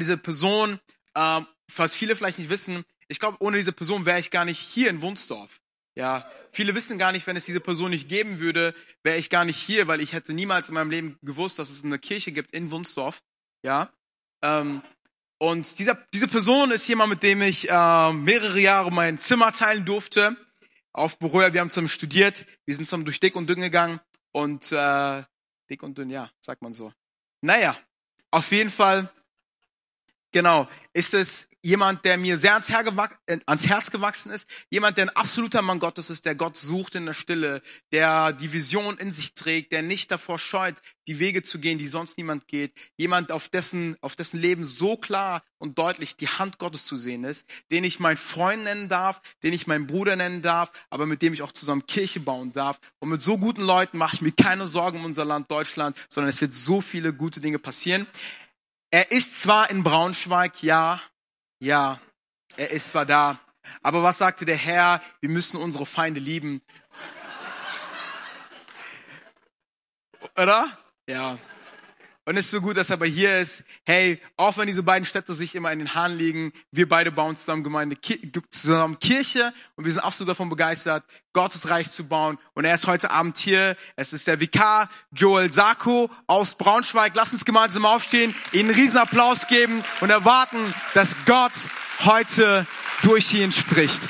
diese Person, ähm, was viele vielleicht nicht wissen, ich glaube, ohne diese Person wäre ich gar nicht hier in Wunsdorf. Ja, viele wissen gar nicht, wenn es diese Person nicht geben würde, wäre ich gar nicht hier, weil ich hätte niemals in meinem Leben gewusst, dass es eine Kirche gibt in Wunsdorf. Ja, ähm, und dieser, diese Person ist jemand, mit dem ich äh, mehrere Jahre mein Zimmer teilen durfte. Auf Berührer, wir haben zusammen studiert, wir sind zusammen durch dick und dünn gegangen und äh, dick und dünn, ja, sagt man so. Naja, auf jeden Fall Genau. Ist es jemand, der mir sehr ans, äh, ans, Herz gewachsen ist? Jemand, der ein absoluter Mann Gottes ist, der Gott sucht in der Stille, der die Vision in sich trägt, der nicht davor scheut, die Wege zu gehen, die sonst niemand geht. Jemand, auf dessen, auf dessen Leben so klar und deutlich die Hand Gottes zu sehen ist, den ich mein Freund nennen darf, den ich meinen Bruder nennen darf, aber mit dem ich auch zusammen Kirche bauen darf. Und mit so guten Leuten mache ich mir keine Sorgen um unser Land Deutschland, sondern es wird so viele gute Dinge passieren. Er ist zwar in Braunschweig, ja, ja, er ist zwar da, aber was sagte der Herr? Wir müssen unsere Feinde lieben. Oder? Ja. Und es ist so gut, dass er aber hier ist. Hey, auch wenn diese beiden Städte sich immer in den Haaren liegen, wir beide bauen zusammen Gemeinde, zusammen Kirche und wir sind absolut davon begeistert, Gottes Reich zu bauen. Und er ist heute Abend hier. Es ist der Vikar Joel Sako aus Braunschweig. Lass uns gemeinsam aufstehen, ihnen einen riesen Applaus geben und erwarten, dass Gott heute durch ihn spricht.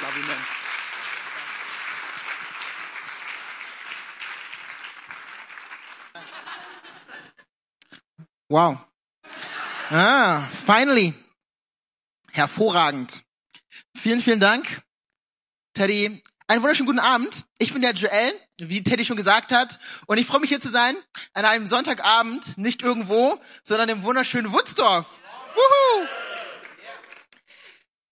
Love you, man. Wow. Ah, finally. Hervorragend. Vielen, vielen Dank, Teddy. Einen wunderschönen guten Abend. Ich bin der Joel, wie Teddy schon gesagt hat. Und ich freue mich hier zu sein an einem Sonntagabend, nicht irgendwo, sondern im wunderschönen Woodsdorf. Wuhu!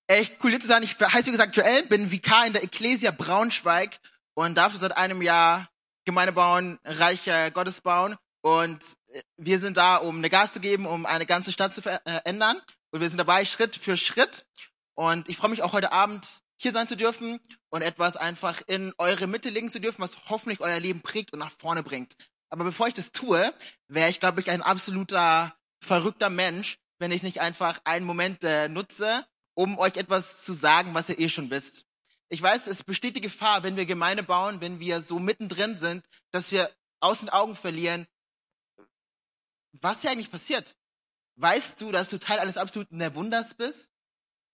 Echt cool hier zu sein. Ich heiße wie gesagt Joel, bin Vikar in der Ecclesia Braunschweig und darf seit einem Jahr Gemeinde bauen, Reich Gottes bauen und äh, wir sind da, um eine Gas zu geben, um eine ganze Stadt zu verändern. Äh, und wir sind dabei, Schritt für Schritt. Und ich freue mich auch heute Abend hier sein zu dürfen und etwas einfach in eure Mitte legen zu dürfen, was hoffentlich euer Leben prägt und nach vorne bringt. Aber bevor ich das tue, wäre ich, glaube ich, ein absoluter verrückter Mensch, wenn ich nicht einfach einen Moment äh, nutze, um euch etwas zu sagen, was ihr eh schon wisst. Ich weiß, es besteht die Gefahr, wenn wir Gemeinde bauen, wenn wir so mittendrin sind, dass wir aus den Augen verlieren, was hier eigentlich passiert. Weißt du, dass du Teil eines absoluten Wunders bist?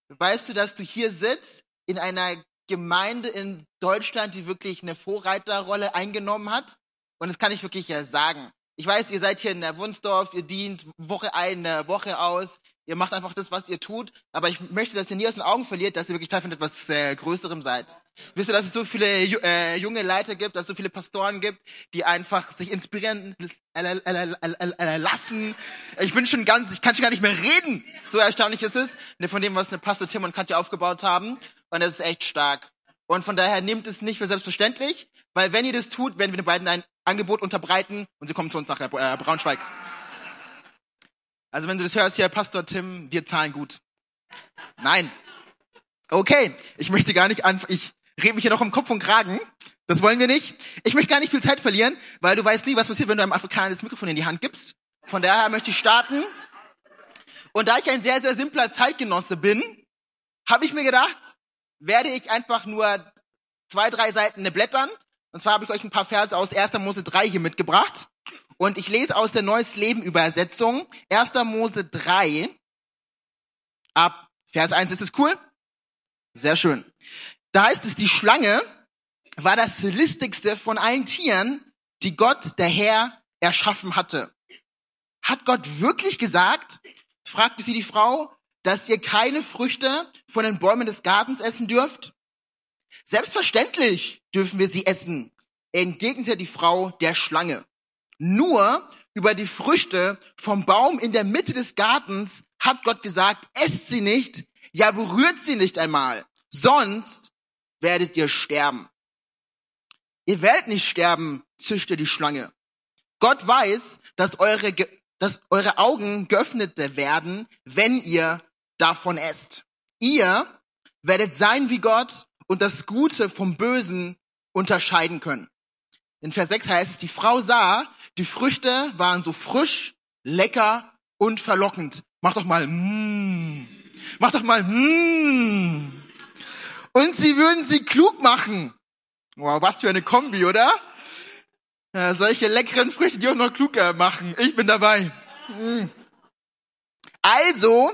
Weißt du, dass du hier sitzt in einer Gemeinde in Deutschland, die wirklich eine Vorreiterrolle eingenommen hat? Und das kann ich wirklich ja sagen. Ich weiß, ihr seid hier in der ihr dient Woche ein, Woche aus, ihr macht einfach das, was ihr tut, aber ich möchte, dass ihr nie aus den Augen verliert, dass ihr wirklich Teil von etwas äh, Größerem seid. Wisst ihr, dass es so viele äh, junge Leiter gibt, dass es so viele Pastoren gibt, die einfach sich inspirieren lassen. Ich bin schon ganz, ich kann schon gar nicht mehr reden. So erstaunlich ist es, ne, von dem, was eine Pastor Tim und Katja aufgebaut haben. Und das ist echt stark. Und von daher nehmt es nicht für selbstverständlich, weil wenn ihr das tut, werden wir den beiden ein Angebot unterbreiten und sie kommen zu uns nach äh, Braunschweig. Also wenn du das hörst hier, Pastor Tim, wir zahlen gut. Nein. Okay, ich möchte gar nicht an, ich rede mich hier noch im Kopf und Kragen. Das wollen wir nicht. Ich möchte gar nicht viel Zeit verlieren, weil du weißt nie, was passiert, wenn du einem Afrikaner das Mikrofon in die Hand gibst. Von daher möchte ich starten. Und da ich ein sehr, sehr simpler Zeitgenosse bin, habe ich mir gedacht, werde ich einfach nur zwei, drei Seiten blättern. Und zwar habe ich euch ein paar Verse aus 1. Mose 3 hier mitgebracht. Und ich lese aus der Neues Leben Übersetzung 1. Mose 3 ab Vers 1. Ist es cool? Sehr schön. Da heißt es, die Schlange war das listigste von allen Tieren, die Gott, der Herr, erschaffen hatte. Hat Gott wirklich gesagt, fragte sie die Frau, dass ihr keine Früchte von den Bäumen des Gartens essen dürft? Selbstverständlich dürfen wir sie essen, entgegnete die Frau der Schlange. Nur über die Früchte vom Baum in der Mitte des Gartens hat Gott gesagt, esst sie nicht, ja berührt sie nicht einmal, sonst werdet ihr sterben. Ihr werdet nicht sterben, zischte die Schlange. Gott weiß, dass eure, dass eure Augen geöffnet werden, wenn ihr davon esst. Ihr werdet sein wie Gott und das Gute vom Bösen unterscheiden können. In Vers 6 heißt es, die Frau sah, Die Früchte waren so frisch, lecker und verlockend. Mach doch mal, mm. Mach doch mal, mm. Und sie würden sie klug machen. Wow, was für eine Kombi, oder? Ja, solche leckeren Früchte, die auch noch kluger machen. Ich bin dabei. Mm. Also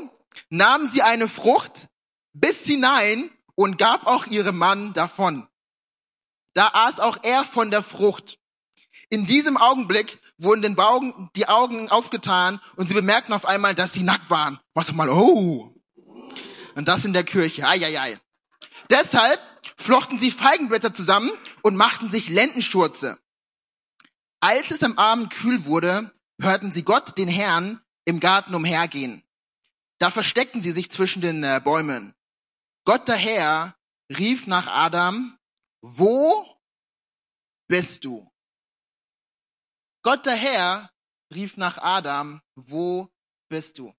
nahm sie eine Frucht, biss hinein und gab auch ihrem Mann davon. Da aß auch er von der Frucht. In diesem Augenblick wurden den Augen, die Augen aufgetan und sie bemerkten auf einmal, dass sie nackt waren. Doch mal, oh. Und das in der Kirche. Eieiei. Deshalb flochten sie Feigenblätter zusammen und machten sich Lendenschurze. Als es am Abend kühl wurde, hörten sie Gott, den Herrn, im Garten umhergehen. Da versteckten sie sich zwischen den äh, Bäumen. Gott daher rief nach Adam, wo bist du? Gott daher rief nach Adam, wo bist du?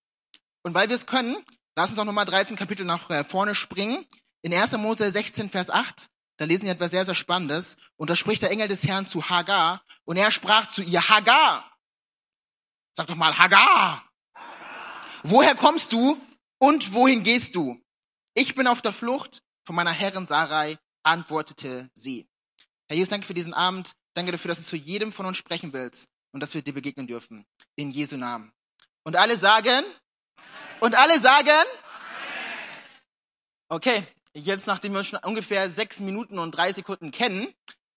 Und weil wir es können, lass uns doch nochmal 13 Kapitel nach äh, vorne springen. In 1. Mose 16, Vers 8, da lesen wir etwas sehr, sehr Spannendes. Und da spricht der Engel des Herrn zu Hagar. Und er sprach zu ihr, Hagar. Sag doch mal, Hagar. Woher kommst du und wohin gehst du? Ich bin auf der Flucht von meiner Herrin Sarai, antwortete sie. Herr Jesus, danke für diesen Abend. Danke dafür, dass du zu jedem von uns sprechen willst und dass wir dir begegnen dürfen. In Jesu Namen. Und alle sagen? Und alle sagen? Okay, jetzt nachdem wir uns schon ungefähr sechs Minuten und drei Sekunden kennen,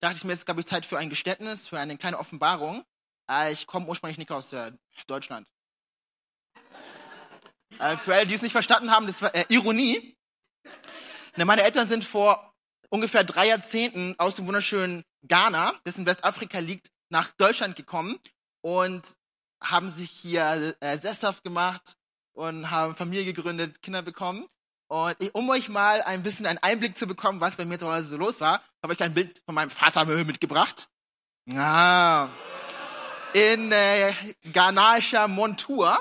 dachte ich mir, es ist, glaube ich, Zeit für ein Geständnis, für eine kleine Offenbarung. Äh, ich komme ursprünglich nicht aus äh, Deutschland. Äh, für alle, die es nicht verstanden haben, das war Ironie. Ne, meine Eltern sind vor ungefähr drei Jahrzehnten aus dem wunderschönen Ghana, das in Westafrika liegt, nach Deutschland gekommen und haben sich hier sesshaft gemacht und haben Familie gegründet, Kinder bekommen. Und um euch mal ein bisschen einen Einblick zu bekommen, was bei mir zu Hause so los war, habe ich ein Bild von meinem Vater mitgebracht. Ja. In äh, ghanaischer Montur.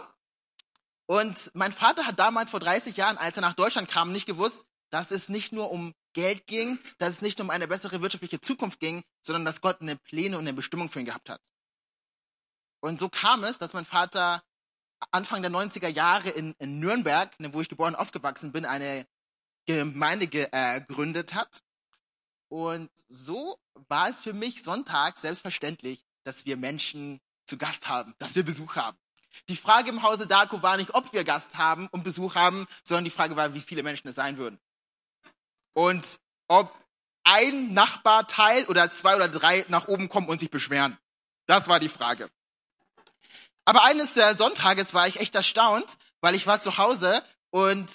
Und mein Vater hat damals vor 30 Jahren, als er nach Deutschland kam, nicht gewusst, dass es nicht nur um Geld ging, dass es nicht um eine bessere wirtschaftliche Zukunft ging, sondern dass Gott eine Pläne und eine Bestimmung für ihn gehabt hat. Und so kam es, dass mein Vater Anfang der 90er Jahre in, in Nürnberg, wo ich geboren und aufgewachsen bin, eine Gemeinde gegründet äh, hat. Und so war es für mich Sonntag selbstverständlich, dass wir Menschen zu Gast haben, dass wir Besuch haben. Die Frage im Hause Darko war nicht, ob wir Gast haben und Besuch haben, sondern die Frage war, wie viele Menschen es sein würden. Und ob ein Nachbarteil oder zwei oder drei nach oben kommen und sich beschweren. Das war die Frage. Aber eines der Sonntages war ich echt erstaunt, weil ich war zu Hause und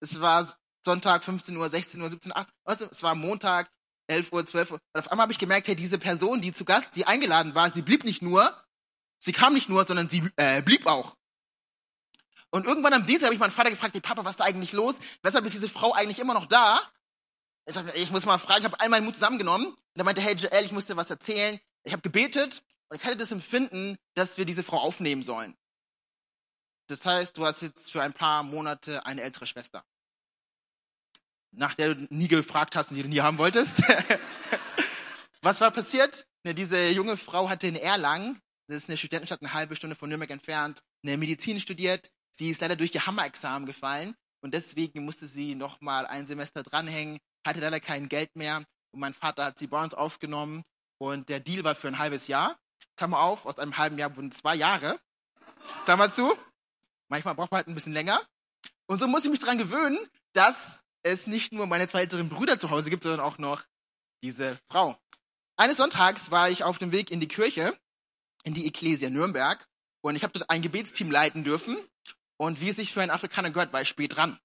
es war Sonntag 15 Uhr, 16 Uhr, 17 Uhr, 18 Uhr, also es war Montag 11 Uhr, 12 Uhr. Und auf einmal habe ich gemerkt, hey, diese Person, die zu Gast, die eingeladen war, sie blieb nicht nur, sie kam nicht nur, sondern sie äh, blieb auch. Und irgendwann am Dienstag habe ich meinen Vater gefragt, hey Papa, was ist da eigentlich los? Weshalb ist diese Frau eigentlich immer noch da? Ich, dachte, ich muss mal fragen, ich habe all meinen Mut zusammengenommen. Und er meinte, hey Joel, ich muss dir was erzählen. Ich habe gebetet und ich hatte das Empfinden, dass wir diese Frau aufnehmen sollen. Das heißt, du hast jetzt für ein paar Monate eine ältere Schwester. Nach der du nie gefragt hast und die du nie haben wolltest. was war passiert? Diese junge Frau hatte in Erlangen, das ist eine Studentenstadt eine halbe Stunde von Nürnberg entfernt, eine Medizin studiert. Sie ist leider durch die Hammerexamen gefallen und deswegen musste sie noch mal ein Semester dranhängen hatte leider kein Geld mehr und mein Vater hat sie bei uns aufgenommen und der Deal war für ein halbes Jahr. Klammer auf, aus einem halben Jahr wurden zwei Jahre. Klammer zu. Manchmal braucht man halt ein bisschen länger. Und so muss ich mich dran gewöhnen, dass es nicht nur meine zwei älteren Brüder zu Hause gibt, sondern auch noch diese Frau. Eines Sonntags war ich auf dem Weg in die Kirche, in die Ecclesia Nürnberg, und ich habe dort ein Gebetsteam leiten dürfen. Und wie es sich für einen Afrikaner gehört, war ich spät dran.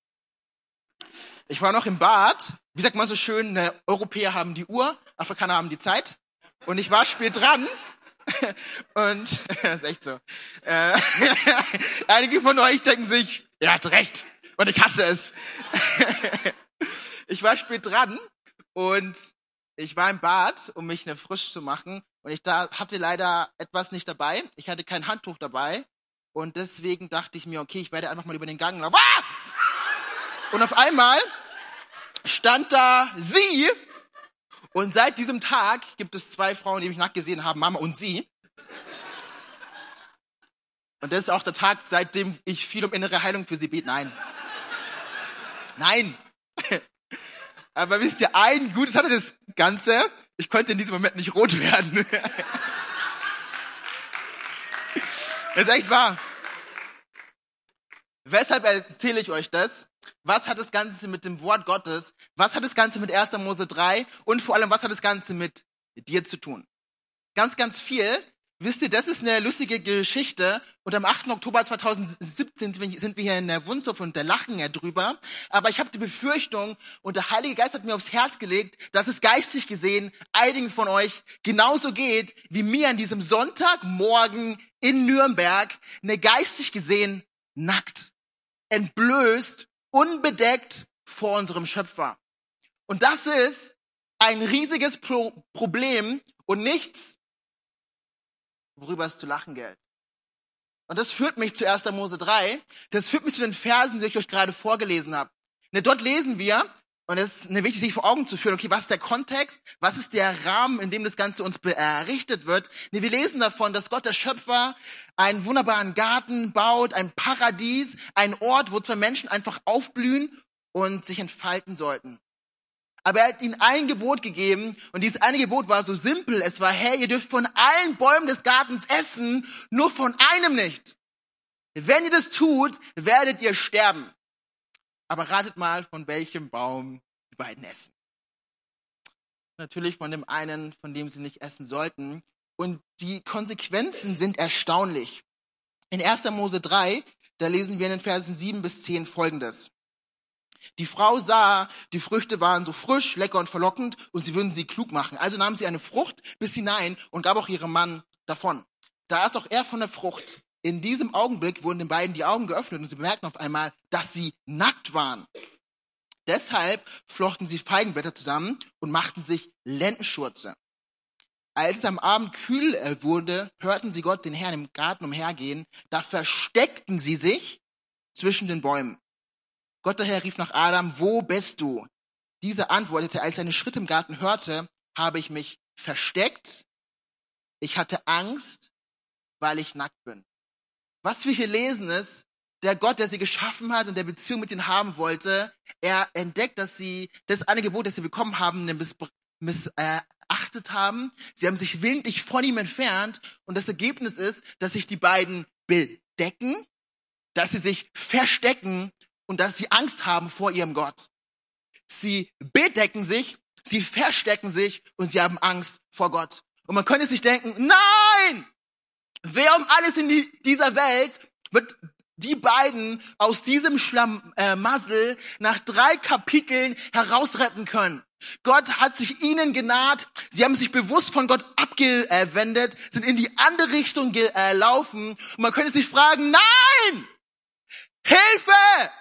Ich war noch im Bad. Wie sagt man so schön, ne, Europäer haben die Uhr, Afrikaner haben die Zeit. Und ich war spät dran. Und das ist echt so. Äh, einige von euch denken sich, er hat recht. Und ich hasse es. ich war spät dran und ich war im Bad, um mich ne frisch zu machen. Und ich da hatte leider etwas nicht dabei. Ich hatte kein Handtuch dabei. Und deswegen dachte ich mir, okay, ich werde einfach mal über den Gang laufen. Ah! Und auf einmal stand da sie. Und seit diesem Tag gibt es zwei Frauen, die mich nackt gesehen haben, Mama und sie. Und das ist auch der Tag, seitdem ich viel um innere Heilung für sie bete. Nein. Nein. Aber wisst ihr, ein Gutes hatte das Ganze. Ich konnte in diesem Moment nicht rot werden. Das ist echt wahr. Weshalb erzähle ich euch das? Was hat das Ganze mit dem Wort Gottes? Was hat das Ganze mit 1. Mose 3? Und vor allem, was hat das Ganze mit dir zu tun? Ganz, ganz viel. Wisst ihr, das ist eine lustige Geschichte. Und am 8. Oktober 2017 sind wir hier in der Wunsdorf und da lachen ja drüber. Aber ich habe die Befürchtung, und der Heilige Geist hat mir aufs Herz gelegt, dass es geistig gesehen einigen von euch genauso geht, wie mir an diesem Sonntagmorgen in Nürnberg, eine geistig gesehen nackt, entblößt unbedeckt vor unserem Schöpfer. Und das ist ein riesiges Pro Problem und nichts, worüber es zu lachen gilt. Und das führt mich zu 1. Mose 3. Das führt mich zu den Versen, die ich euch gerade vorgelesen habe. Ne, dort lesen wir, und es ist wichtig, sich vor Augen zu führen, okay, was ist der Kontext? Was ist der Rahmen, in dem das Ganze uns errichtet wird? Nee, wir lesen davon, dass Gott, der Schöpfer, einen wunderbaren Garten baut, ein Paradies, ein Ort, wo zwei Menschen einfach aufblühen und sich entfalten sollten. Aber er hat ihnen ein Gebot gegeben und dieses eine Gebot war so simpel. Es war, hey, ihr dürft von allen Bäumen des Gartens essen, nur von einem nicht. Wenn ihr das tut, werdet ihr sterben. Aber ratet mal, von welchem Baum die beiden essen. Natürlich von dem einen, von dem sie nicht essen sollten. Und die Konsequenzen sind erstaunlich. In 1. Mose 3, da lesen wir in den Versen 7 bis 10 folgendes. Die Frau sah, die Früchte waren so frisch, lecker und verlockend und sie würden sie klug machen. Also nahm sie eine Frucht bis hinein und gab auch ihrem Mann davon. Da aß auch er von der Frucht. In diesem Augenblick wurden den beiden die Augen geöffnet und sie bemerkten auf einmal, dass sie nackt waren. Deshalb flochten sie Feigenblätter zusammen und machten sich Lendenschurze. Als es am Abend kühl äh, wurde, hörten sie Gott den Herrn im Garten umhergehen. Da versteckten sie sich zwischen den Bäumen. Gott daher rief nach Adam, wo bist du? Dieser antwortete, als er eine Schritte im Garten hörte, habe ich mich versteckt. Ich hatte Angst, weil ich nackt bin. Was wir hier lesen ist, der Gott, der sie geschaffen hat und der Beziehung mit ihnen haben wollte, er entdeckt, dass sie das eine Gebot, das sie bekommen haben, missachtet haben. Sie haben sich willentlich von ihm entfernt und das Ergebnis ist, dass sich die beiden bedecken, dass sie sich verstecken und dass sie Angst haben vor ihrem Gott. Sie bedecken sich, sie verstecken sich und sie haben Angst vor Gott. Und man könnte sich denken, nein! Wer um alles in die, dieser Welt wird die beiden aus diesem Schlamassel äh, nach drei Kapiteln herausretten können? Gott hat sich ihnen genaht, sie haben sich bewusst von Gott abgewendet, sind in die andere Richtung gelaufen. Und man könnte sich fragen, nein! Hilfe!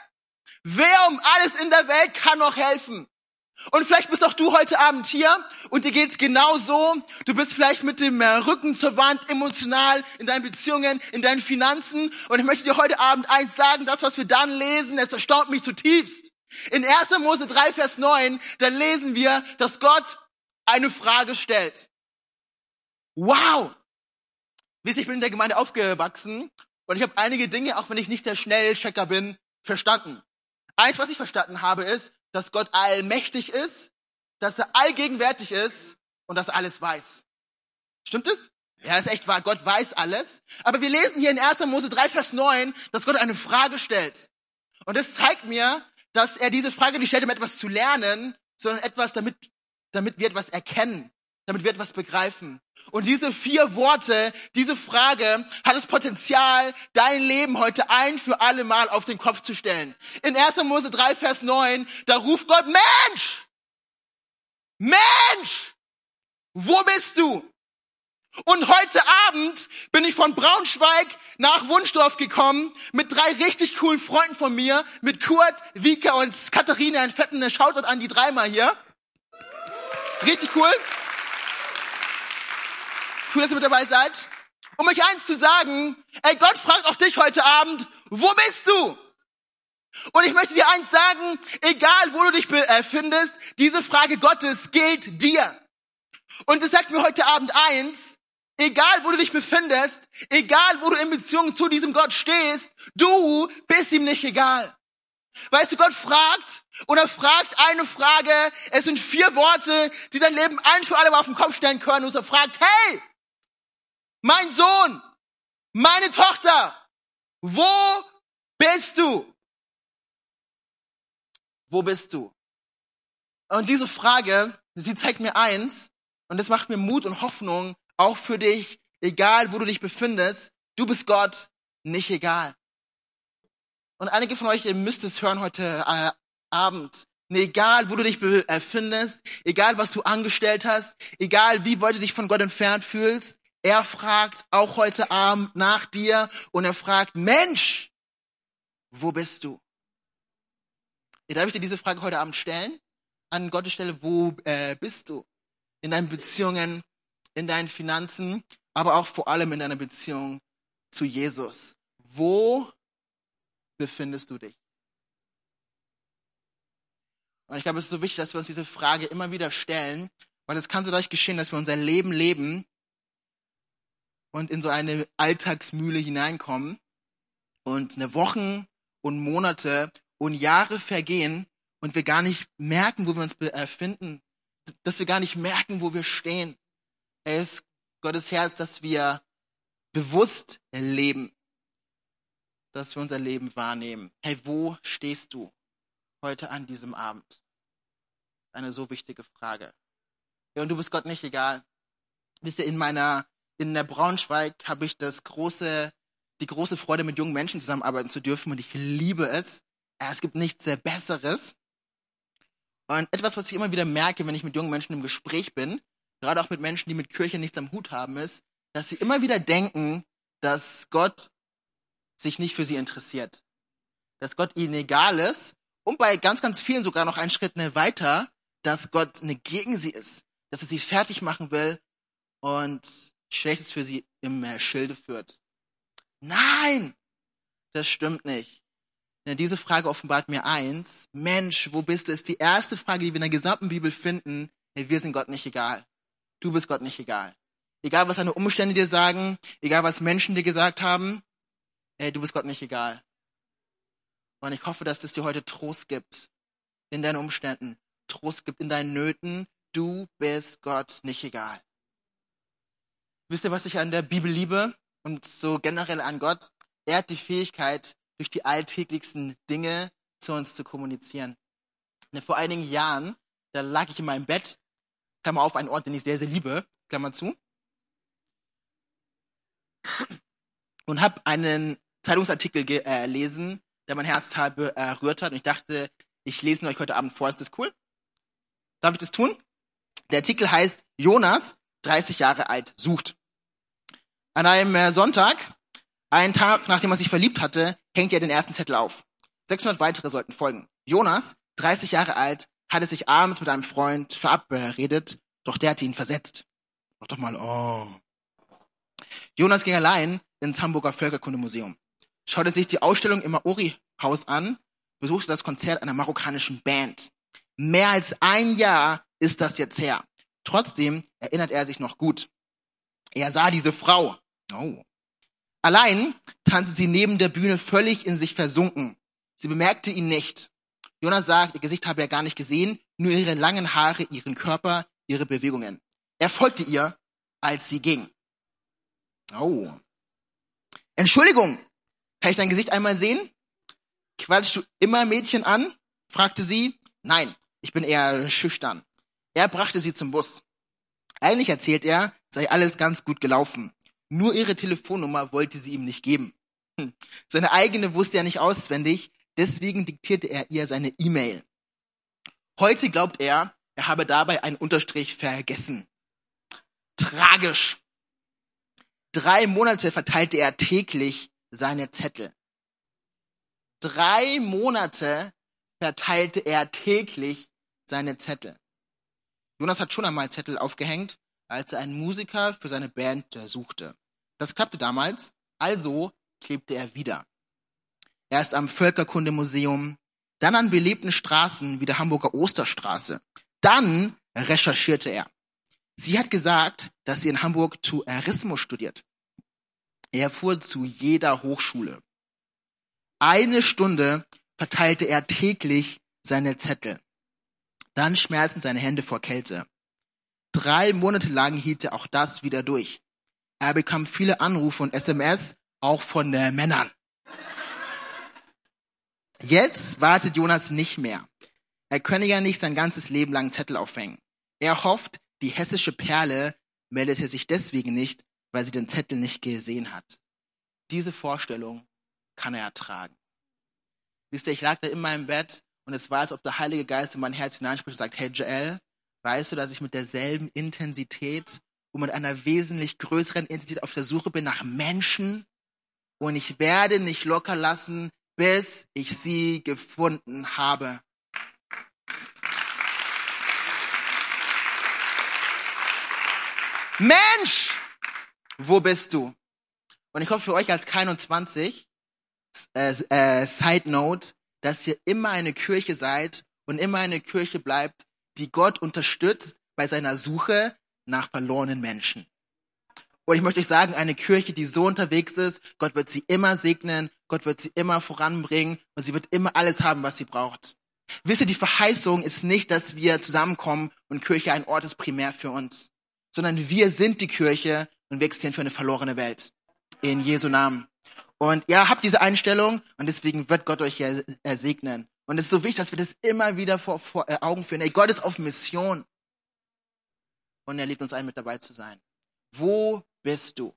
Wer um alles in der Welt kann noch helfen? Und vielleicht bist auch du heute Abend hier und dir geht's genau so. Du bist vielleicht mit dem Rücken zur Wand emotional in deinen Beziehungen, in deinen Finanzen. Und ich möchte dir heute Abend eins sagen, das, was wir dann lesen, es erstaunt mich zutiefst. In 1. Mose 3, Vers 9, dann lesen wir, dass Gott eine Frage stellt. Wow! Wisst ihr, ich bin in der Gemeinde aufgewachsen und ich habe einige Dinge, auch wenn ich nicht der Schnellchecker bin, verstanden. Eins, was ich verstanden habe, ist, dass Gott allmächtig ist, dass er allgegenwärtig ist und dass er alles weiß. Stimmt es? Ja, ist echt wahr. Gott weiß alles. Aber wir lesen hier in 1. Mose 3, Vers 9, dass Gott eine Frage stellt. Und das zeigt mir, dass er diese Frage nicht stellt, um etwas zu lernen, sondern etwas, damit, damit wir etwas erkennen damit wir etwas begreifen. Und diese vier Worte, diese Frage hat das Potenzial, dein Leben heute ein für alle Mal auf den Kopf zu stellen. In 1. Mose 3, Vers 9, da ruft Gott, Mensch! Mensch! Wo bist du? Und heute Abend bin ich von Braunschweig nach Wunschdorf gekommen mit drei richtig coolen Freunden von mir, mit Kurt, Vika und Katharina, ein fetten Shoutout an die dreimal hier. Richtig cool. Cool, dass ihr mit dabei seid. Um euch eins zu sagen, ey, Gott fragt auch dich heute Abend, wo bist du? Und ich möchte dir eins sagen, egal wo du dich befindest, diese Frage Gottes gilt dir. Und es sagt mir heute Abend eins, Egal, wo du dich befindest, egal, wo du in Beziehung zu diesem Gott stehst, du bist ihm nicht egal. Weißt du, Gott fragt und er fragt eine Frage. Es sind vier Worte, die dein Leben ein für alle Mal auf den Kopf stellen können. Und er fragt, hey, mein Sohn, meine Tochter, wo bist du? Wo bist du? Und diese Frage, sie zeigt mir eins, und das macht mir Mut und Hoffnung, auch für dich, egal wo du dich befindest, du bist Gott nicht egal. Und einige von euch, ihr müsst es hören heute äh, Abend. Nee, egal, wo du dich befindest, egal, was du angestellt hast, egal, wie weit du dich von Gott entfernt fühlst, er fragt auch heute Abend nach dir und er fragt, Mensch, wo bist du? Darf ich dir diese Frage heute Abend stellen? An Gottes Stelle, wo äh, bist du? In deinen Beziehungen, in deinen Finanzen, aber auch vor allem in deiner Beziehung zu Jesus. Wo befindest du dich? Und ich glaube, es ist so wichtig, dass wir uns diese Frage immer wieder stellen, weil es kann so leicht geschehen, dass wir unser Leben leben und in so eine Alltagsmühle hineinkommen und eine Wochen und Monate und Jahre vergehen und wir gar nicht merken, wo wir uns befinden, dass wir gar nicht merken, wo wir stehen. Es ist Gottes Herz, dass wir bewusst leben dass wir unser Leben wahrnehmen. Hey, wo stehst du heute an diesem Abend? Eine so wichtige Frage. Ja, und du bist Gott nicht egal. Wisst ihr, in meiner, in der Braunschweig habe ich das große, die große Freude, mit jungen Menschen zusammenarbeiten zu dürfen und ich liebe es. Es gibt nichts sehr Besseres. Und etwas, was ich immer wieder merke, wenn ich mit jungen Menschen im Gespräch bin, gerade auch mit Menschen, die mit Kirche nichts am Hut haben, ist, dass sie immer wieder denken, dass Gott sich nicht für sie interessiert. Dass Gott ihnen egal ist und bei ganz, ganz vielen sogar noch einen Schritt weiter, dass Gott ne gegen sie ist, dass er sie fertig machen will und Schlechtes für sie im Schilde führt. Nein, das stimmt nicht. Denn diese Frage offenbart mir eins. Mensch, wo bist du? Ist die erste Frage, die wir in der gesamten Bibel finden. Hey, wir sind Gott nicht egal. Du bist Gott nicht egal. Egal, was deine Umstände dir sagen, egal, was Menschen dir gesagt haben, ey, du bist Gott nicht egal. Und ich hoffe, dass es dir heute Trost gibt in deinen Umständen, Trost gibt in deinen Nöten. Du bist Gott nicht egal. Wisst ihr, was ich an der Bibel liebe und so generell an Gott? Er hat die Fähigkeit, durch die alltäglichsten Dinge zu uns zu kommunizieren. Vor einigen Jahren, da lag ich in meinem Bett, Klammer auf, einen Ort, den ich sehr, sehr liebe, Klammer zu, und habe einen Zeitungsartikel gelesen, äh, der mein Herz total berührt hat. Und ich dachte, ich lese ihn euch heute Abend vor. Ist das cool? Darf ich das tun? Der Artikel heißt Jonas, 30 Jahre alt, sucht. An einem äh, Sonntag, einen Tag nachdem er sich verliebt hatte, hängt er den ersten Zettel auf. 600 weitere sollten folgen. Jonas, 30 Jahre alt, hatte sich abends mit einem Freund verabredet, doch der hatte ihn versetzt. Mach doch mal, oh. Jonas ging allein ins Hamburger Völkerkundemuseum schaute sich die Ausstellung im Maori-Haus an, besuchte das Konzert einer marokkanischen Band. Mehr als ein Jahr ist das jetzt her. Trotzdem erinnert er sich noch gut. Er sah diese Frau. Oh. Allein tanzte sie neben der Bühne völlig in sich versunken. Sie bemerkte ihn nicht. Jonas sagt, ihr Gesicht habe er gar nicht gesehen, nur ihre langen Haare, ihren Körper, ihre Bewegungen. Er folgte ihr, als sie ging. Oh. Entschuldigung, kann ich dein Gesicht einmal sehen? Quatschst du immer Mädchen an? fragte sie. Nein, ich bin eher schüchtern. Er brachte sie zum Bus. Eigentlich erzählt er, sei alles ganz gut gelaufen. Nur ihre Telefonnummer wollte sie ihm nicht geben. Hm. Seine eigene wusste er nicht auswendig, deswegen diktierte er ihr seine E-Mail. Heute glaubt er, er habe dabei einen Unterstrich vergessen. Tragisch. Drei Monate verteilte er täglich seine Zettel. Drei Monate verteilte er täglich seine Zettel. Jonas hat schon einmal Zettel aufgehängt, als er einen Musiker für seine Band suchte. Das klappte damals, also klebte er wieder. Erst am Völkerkundemuseum, dann an belebten Straßen wie der Hamburger Osterstraße. Dann recherchierte er. Sie hat gesagt, dass sie in Hamburg Tourismus studiert. Er fuhr zu jeder Hochschule. Eine Stunde verteilte er täglich seine Zettel. Dann schmerzten seine Hände vor Kälte. Drei Monate lang hielt er auch das wieder durch. Er bekam viele Anrufe und SMS, auch von äh, Männern. Jetzt wartet Jonas nicht mehr. Er könne ja nicht sein ganzes Leben lang Zettel aufhängen. Er hofft, die hessische Perle meldete sich deswegen nicht, weil sie den Zettel nicht gesehen hat. Diese Vorstellung kann er ertragen. Wisst ihr, ich lag da in meinem Bett und es war, als ob der Heilige Geist in mein Herz hineinspricht und sagt, hey Joel, weißt du, dass ich mit derselben Intensität und mit einer wesentlich größeren Intensität auf der Suche bin nach Menschen und ich werde nicht locker lassen, bis ich sie gefunden habe. Mensch, wo bist du? Und ich hoffe für euch als K21, äh, äh, Side Note, dass ihr immer eine Kirche seid und immer eine Kirche bleibt, die Gott unterstützt bei seiner Suche nach verlorenen Menschen. Und ich möchte euch sagen, eine Kirche, die so unterwegs ist, Gott wird sie immer segnen, Gott wird sie immer voranbringen und sie wird immer alles haben, was sie braucht. Wisst ihr, die Verheißung ist nicht, dass wir zusammenkommen und Kirche ein Ort ist primär für uns, sondern wir sind die Kirche und wir existieren für eine verlorene Welt. In Jesu Namen. Und ja, habt diese Einstellung und deswegen wird Gott euch ja segnen. Und es ist so wichtig, dass wir das immer wieder vor, vor äh, Augen führen. Ey, Gott ist auf Mission. Und er liebt uns ein, mit dabei zu sein. Wo bist du?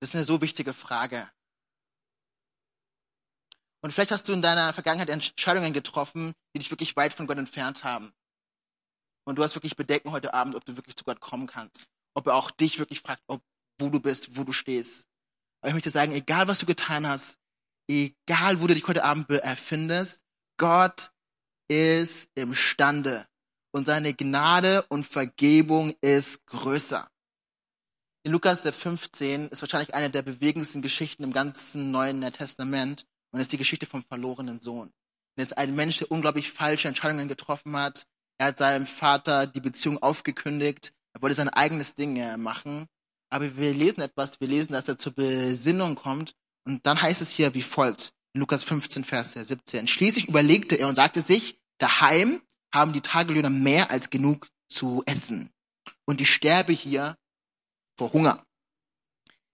Das ist eine so wichtige Frage. Und vielleicht hast du in deiner Vergangenheit Entscheidungen getroffen, die dich wirklich weit von Gott entfernt haben. Und du hast wirklich Bedenken heute Abend, ob du wirklich zu Gott kommen kannst. Ob er auch dich wirklich fragt, ob, wo du bist, wo du stehst. Aber ich möchte sagen, egal was du getan hast, egal wo du dich heute Abend erfindest, Gott ist imstande und seine Gnade und Vergebung ist größer. In Lukas der 15 ist wahrscheinlich eine der bewegendsten Geschichten im ganzen Neuen Testament und ist die Geschichte vom verlorenen Sohn. Es ist ein Mensch, der unglaublich falsche Entscheidungen getroffen hat. Er hat seinem Vater die Beziehung aufgekündigt. Er wollte sein eigenes Ding machen. Aber wir lesen etwas, wir lesen, dass er zur Besinnung kommt. Und dann heißt es hier wie folgt. In Lukas 15, Vers 17. Schließlich überlegte er und sagte sich, daheim haben die Tagelöhner mehr als genug zu essen. Und ich sterbe hier vor Hunger.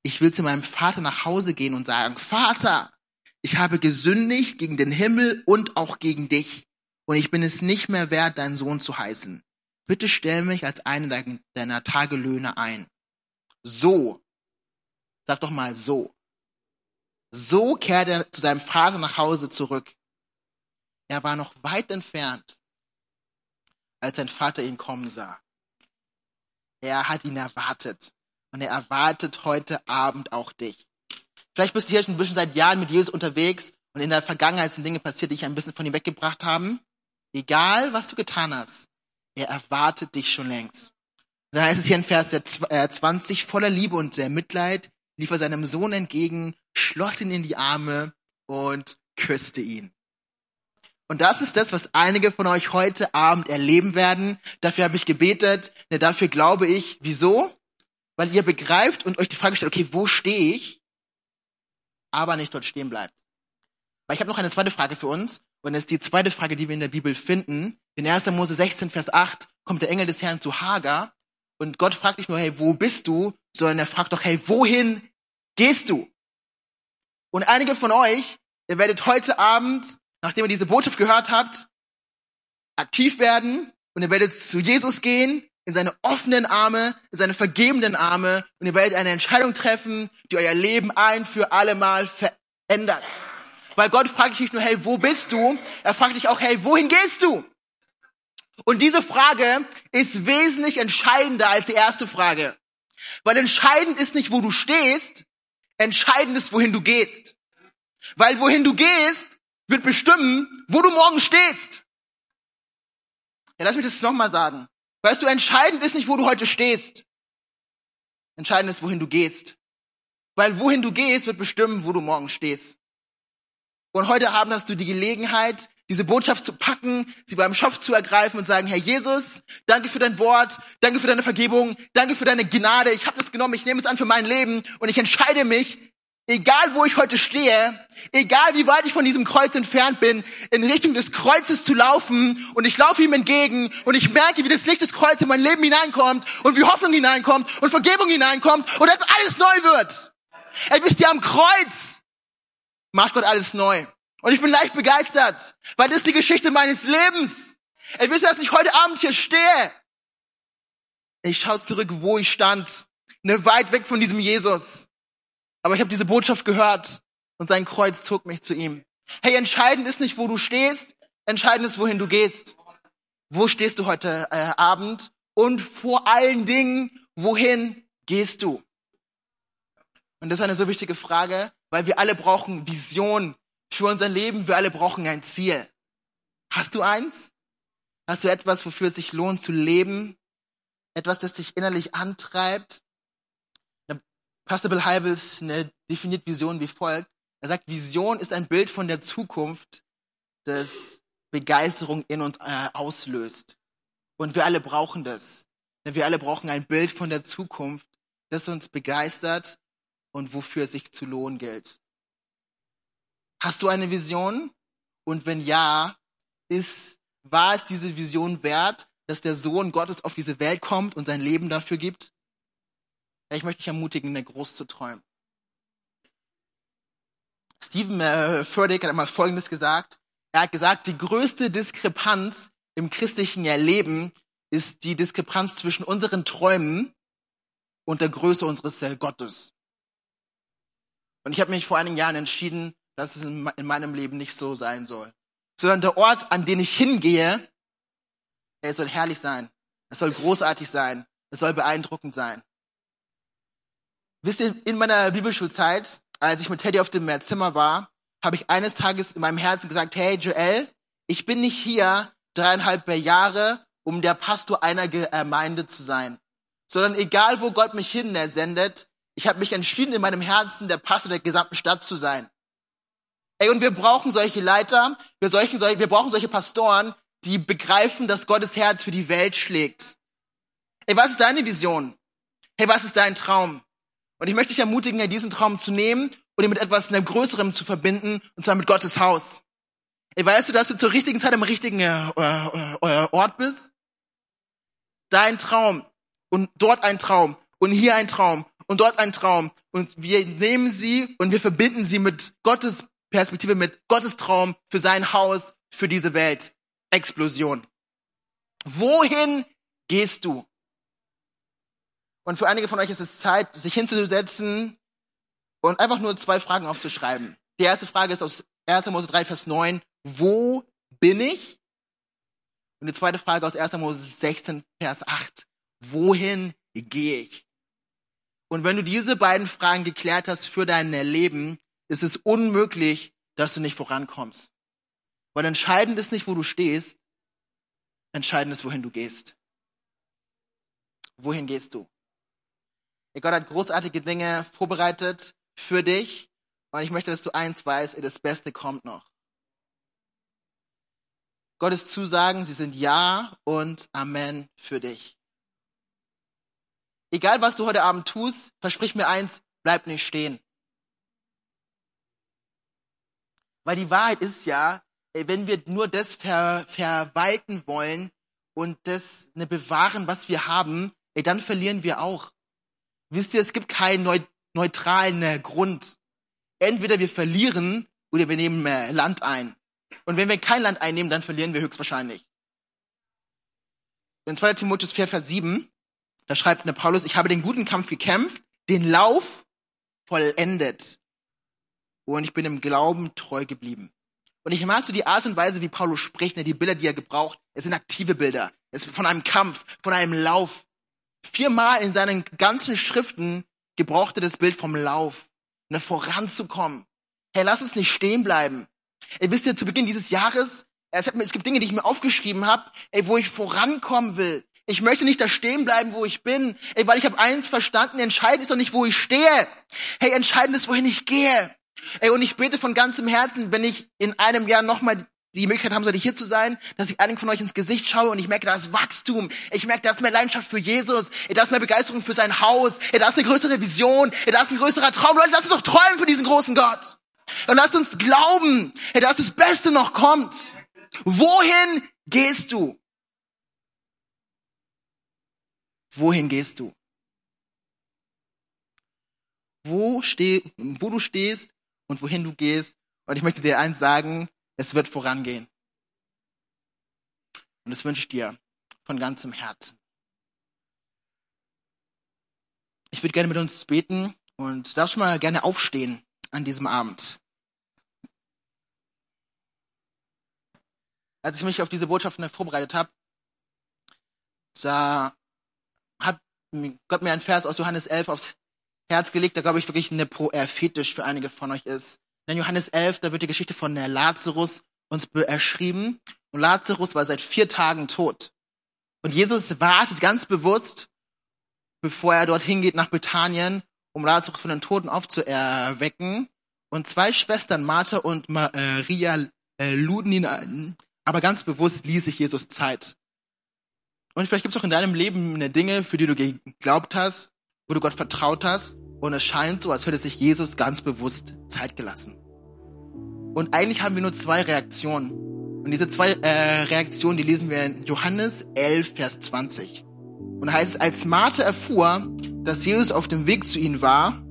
Ich will zu meinem Vater nach Hause gehen und sagen, Vater, ich habe gesündigt gegen den Himmel und auch gegen dich. Und ich bin es nicht mehr wert, dein Sohn zu heißen. Bitte stell mich als einen deiner Tagelöhner ein so, sag doch mal so, so kehrt er zu seinem Vater nach Hause zurück. Er war noch weit entfernt, als sein Vater ihn kommen sah. Er hat ihn erwartet. Und er erwartet heute Abend auch dich. Vielleicht bist du hier schon ein bisschen seit Jahren mit Jesus unterwegs und in der Vergangenheit sind Dinge passiert, die dich ein bisschen von ihm weggebracht haben. Egal, was du getan hast, er erwartet dich schon längst. Da heißt es hier in Vers 20, äh, voller Liebe und der Mitleid, lief er seinem Sohn entgegen, schloss ihn in die Arme und küsste ihn. Und das ist das, was einige von euch heute Abend erleben werden. Dafür habe ich gebetet, ne, dafür glaube ich. Wieso? Weil ihr begreift und euch die Frage stellt, okay, wo stehe ich? Aber nicht dort stehen bleibt. Weil ich habe noch eine zweite Frage für uns. Und das ist die zweite Frage, die wir in der Bibel finden. In 1. Mose 16, Vers 8 kommt der Engel des Herrn zu Hagar und Gott fragt nicht nur, hey, wo bist du, sondern er fragt doch, hey, wohin gehst du? Und einige von euch, ihr werdet heute Abend, nachdem ihr diese Botschaft gehört habt, aktiv werden und ihr werdet zu Jesus gehen, in seine offenen Arme, in seine vergebenden Arme und ihr werdet eine Entscheidung treffen, die euer Leben ein für alle Mal verändert. Weil Gott fragt dich nicht nur, hey, wo bist du? Er fragt dich auch, hey, wohin gehst du? Und diese Frage ist wesentlich entscheidender als die erste Frage. Weil entscheidend ist nicht, wo du stehst, entscheidend ist, wohin du gehst. Weil wohin du gehst, wird bestimmen, wo du morgen stehst. Ja, lass mich das nochmal sagen. Weißt du, entscheidend ist nicht, wo du heute stehst. Entscheidend ist, wohin du gehst. Weil wohin du gehst, wird bestimmen, wo du morgen stehst. Und heute Abend hast du die Gelegenheit, diese Botschaft zu packen, sie beim Schopf zu ergreifen und sagen, Herr Jesus, danke für dein Wort, danke für deine Vergebung, danke für deine Gnade. Ich habe das genommen, ich nehme es an für mein Leben und ich entscheide mich, egal wo ich heute stehe, egal wie weit ich von diesem Kreuz entfernt bin, in Richtung des Kreuzes zu laufen und ich laufe ihm entgegen und ich merke, wie das Licht des Kreuzes in mein Leben hineinkommt und wie Hoffnung hineinkommt und Vergebung hineinkommt und dass alles neu wird. Ey, bist ihr am Kreuz? Macht Gott alles neu. Und ich bin leicht begeistert, weil das ist die Geschichte meines Lebens. Wisst ihr, dass ich heute Abend hier stehe? Ich schaue zurück, wo ich stand, ne weit weg von diesem Jesus. Aber ich habe diese Botschaft gehört und sein Kreuz zog mich zu ihm. Hey, entscheidend ist nicht, wo du stehst, entscheidend ist, wohin du gehst. Wo stehst du heute äh, Abend? Und vor allen Dingen, wohin gehst du? Und das ist eine so wichtige Frage, weil wir alle brauchen Vision für unser Leben. Wir alle brauchen ein Ziel. Hast du eins? Hast du etwas, wofür es sich lohnt zu leben? Etwas, das dich innerlich antreibt? Bill Heibels ne, definiert Vision wie folgt. Er sagt, Vision ist ein Bild von der Zukunft, das Begeisterung in uns äh, auslöst. Und wir alle brauchen das. Wir alle brauchen ein Bild von der Zukunft, das uns begeistert und wofür es sich zu lohnen gilt. Hast du eine Vision? Und wenn ja, ist, war es diese Vision wert, dass der Sohn Gottes auf diese Welt kommt und sein Leben dafür gibt? Ich möchte dich ermutigen, groß zu träumen. Stephen äh, Furtick hat einmal Folgendes gesagt. Er hat gesagt, die größte Diskrepanz im christlichen Erleben ist die Diskrepanz zwischen unseren Träumen und der Größe unseres äh, Gottes. Und ich habe mich vor einigen Jahren entschieden, dass es in, in meinem Leben nicht so sein soll. Sondern der Ort, an den ich hingehe, er soll herrlich sein. Es soll großartig sein. Es soll beeindruckend sein. Wisst ihr, in meiner Bibelschulzeit, als ich mit Teddy auf dem Zimmer war, habe ich eines Tages in meinem Herzen gesagt, hey Joel, ich bin nicht hier dreieinhalb Jahre, um der Pastor einer Gemeinde zu sein, sondern egal wo Gott mich hin sendet, ich habe mich entschieden, in meinem Herzen der Pastor der gesamten Stadt zu sein. Ey, und wir brauchen solche Leiter, wir, solchen, wir brauchen solche Pastoren, die begreifen, dass Gottes Herz für die Welt schlägt. Ey, was ist deine Vision? Hey, was ist dein Traum? Und ich möchte dich ermutigen, diesen Traum zu nehmen und ihn mit etwas einem Größerem zu verbinden, und zwar mit Gottes Haus. Ey, weißt du, dass du zur richtigen Zeit am richtigen äh, äh, äh, Ort bist? Dein Traum und dort ein Traum und hier ein Traum und dort ein Traum und wir nehmen sie und wir verbinden sie mit Gottes Perspektive, mit Gottes Traum für sein Haus, für diese Welt. Explosion. Wohin gehst du? Und für einige von euch ist es Zeit, sich hinzusetzen und einfach nur zwei Fragen aufzuschreiben. Die erste Frage ist aus 1. Mose 3, Vers 9. Wo bin ich? Und die zweite Frage aus 1. Mose 16, Vers 8. Wohin gehe ich? Und wenn du diese beiden Fragen geklärt hast für dein Leben, ist es unmöglich, dass du nicht vorankommst. Weil entscheidend ist nicht, wo du stehst, entscheidend ist, wohin du gehst. Wohin gehst du? Gott hat großartige Dinge vorbereitet für dich. Und ich möchte, dass du eins weißt, das Beste kommt noch. Gottes Zusagen, sie sind Ja und Amen für dich. Egal, was du heute Abend tust, versprich mir eins, bleib nicht stehen. Weil die Wahrheit ist ja, wenn wir nur das ver verwalten wollen und das ne bewahren, was wir haben, dann verlieren wir auch. Wisst ihr, es gibt keinen neutralen äh, Grund. Entweder wir verlieren oder wir nehmen äh, Land ein. Und wenn wir kein Land einnehmen, dann verlieren wir höchstwahrscheinlich. In 2. Timotheus 4, Vers 7, da schreibt der Paulus, ich habe den guten Kampf gekämpft, den Lauf vollendet. Und ich bin im Glauben treu geblieben. Und ich mag so die Art und Weise, wie Paulus spricht, ne, die Bilder, die er gebraucht. Es sind aktive Bilder. Es ist von einem Kampf, von einem Lauf. Viermal in seinen ganzen Schriften gebrauchte das Bild vom Lauf, ne, voranzukommen. Hey, lass uns nicht stehen bleiben. Ey, wisst ihr, zu Beginn dieses Jahres, es, gibt Dinge, die ich mir aufgeschrieben habe, ey, wo ich vorankommen will. Ich möchte nicht da stehen bleiben, wo ich bin. Ey, weil ich habe eins verstanden, entscheidend ist doch nicht, wo ich stehe. Hey, entscheidend ist, wohin ich gehe. Ey, und ich bete von ganzem Herzen, wenn ich in einem Jahr nochmal die Möglichkeit haben sollte, hier zu sein, dass ich einigen von euch ins Gesicht schaue und ich merke, da ist Wachstum. Ich merke, da ist mehr Leidenschaft für Jesus. Da ist mehr Begeisterung für sein Haus. Da ist eine größere Vision. Da ist ein größerer Traum. Leute, lasst uns doch träumen für diesen großen Gott. Und lasst uns glauben, dass das Beste noch kommt. Wohin gehst du? Wohin gehst du? Wo, steh, wo du stehst und wohin du gehst. Und ich möchte dir eins sagen, es wird vorangehen. Und das wünsche ich dir von ganzem Herzen. Ich würde gerne mit uns beten und darfst mal gerne aufstehen an diesem Abend. Als ich mich auf diese Botschaften vorbereitet habe, da hat Gott mir einen Vers aus Johannes 11 aufs Herz gelegt, der glaube ich wirklich eine Pro-Fetisch für einige von euch ist. In Johannes 11, da wird die Geschichte von Lazarus uns erschrieben. Und Lazarus war seit vier Tagen tot. Und Jesus wartet ganz bewusst, bevor er dorthin geht nach Bethanien, um Lazarus von den Toten aufzuerwecken. Und zwei Schwestern, Martha und Maria, äh, luden ihn ein. Aber ganz bewusst ließ sich Jesus Zeit. Und vielleicht gibt es auch in deinem Leben Dinge, für die du geglaubt hast, wo du Gott vertraut hast. Und es scheint so, als hätte sich Jesus ganz bewusst Zeit gelassen. Und eigentlich haben wir nur zwei Reaktionen. Und diese zwei äh, Reaktionen, die lesen wir in Johannes 11, Vers 20. Und da heißt es, als Martha erfuhr, dass Jesus auf dem Weg zu ihnen war,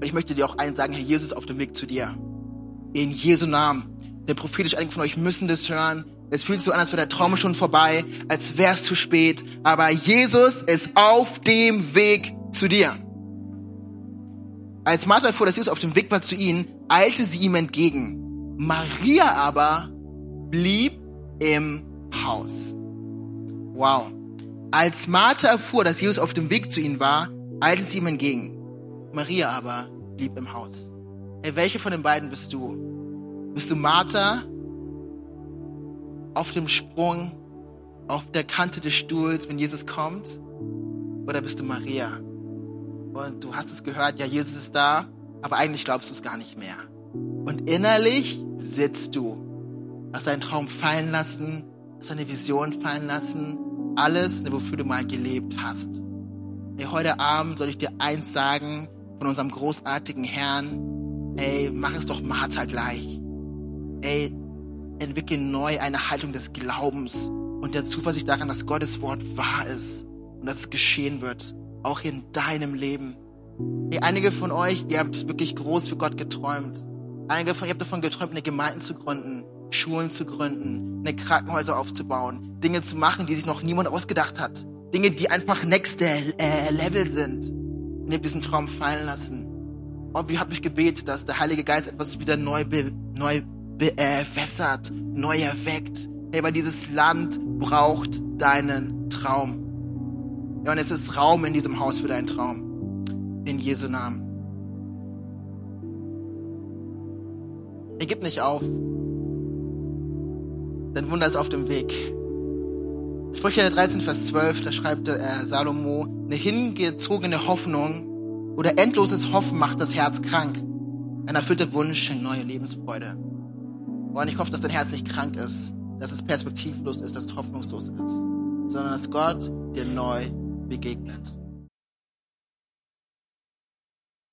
und ich möchte dir auch allen sagen, Herr Jesus auf dem Weg zu dir. In Jesu Namen. Denn prophetisch einige von euch müssen das hören. Es fühlt sich so an, als wäre der Traum schon vorbei, als wäre es zu spät. Aber Jesus ist auf dem Weg zu dir. Als Martha erfuhr, dass Jesus auf dem Weg war zu ihnen, eilte sie ihm entgegen. Maria aber blieb im Haus. Wow. Als Martha erfuhr, dass Jesus auf dem Weg zu ihnen war, eilte sie ihm entgegen. Maria aber blieb im Haus. Hey, welche von den beiden bist du? Bist du Martha auf dem Sprung, auf der Kante des Stuhls, wenn Jesus kommt? Oder bist du Maria? Und du hast es gehört, ja, Jesus ist da, aber eigentlich glaubst du es gar nicht mehr. Und innerlich sitzt du, hast deinen Traum fallen lassen, hast deine Vision fallen lassen, alles, wofür du mal gelebt hast. Hey, heute Abend soll ich dir eins sagen von unserem großartigen Herrn. Ey, mach es doch Martha gleich. Ey, entwickle neu eine Haltung des Glaubens und der Zuversicht daran, dass Gottes Wort wahr ist und dass es geschehen wird auch in deinem Leben. Hey, einige von euch, ihr habt wirklich groß für Gott geträumt. Einige von euch habt davon geträumt, eine Gemeinde zu gründen, Schulen zu gründen, eine Krankenhäuser aufzubauen, Dinge zu machen, die sich noch niemand ausgedacht hat. Dinge, die einfach next äh, Level sind. Und ihr habt diesen Traum fallen lassen. Und wie habt mich gebetet, dass der Heilige Geist etwas wieder neu, be, neu bewässert, neu erweckt. Hey, weil dieses Land braucht deinen Traum. Ja, und es ist Raum in diesem Haus für deinen Traum. In Jesu Namen. Er gibt nicht auf. Dein Wunder ist auf dem Weg. Sprüche 13, Vers 12, da schreibt äh, Salomo, eine hingezogene Hoffnung oder endloses Hoffen macht das Herz krank. Ein erfüllter Wunsch schenkt neue Lebensfreude. Und ich hoffe, dass dein Herz nicht krank ist, dass es perspektivlos ist, dass es hoffnungslos ist, sondern dass Gott dir neu begegnet.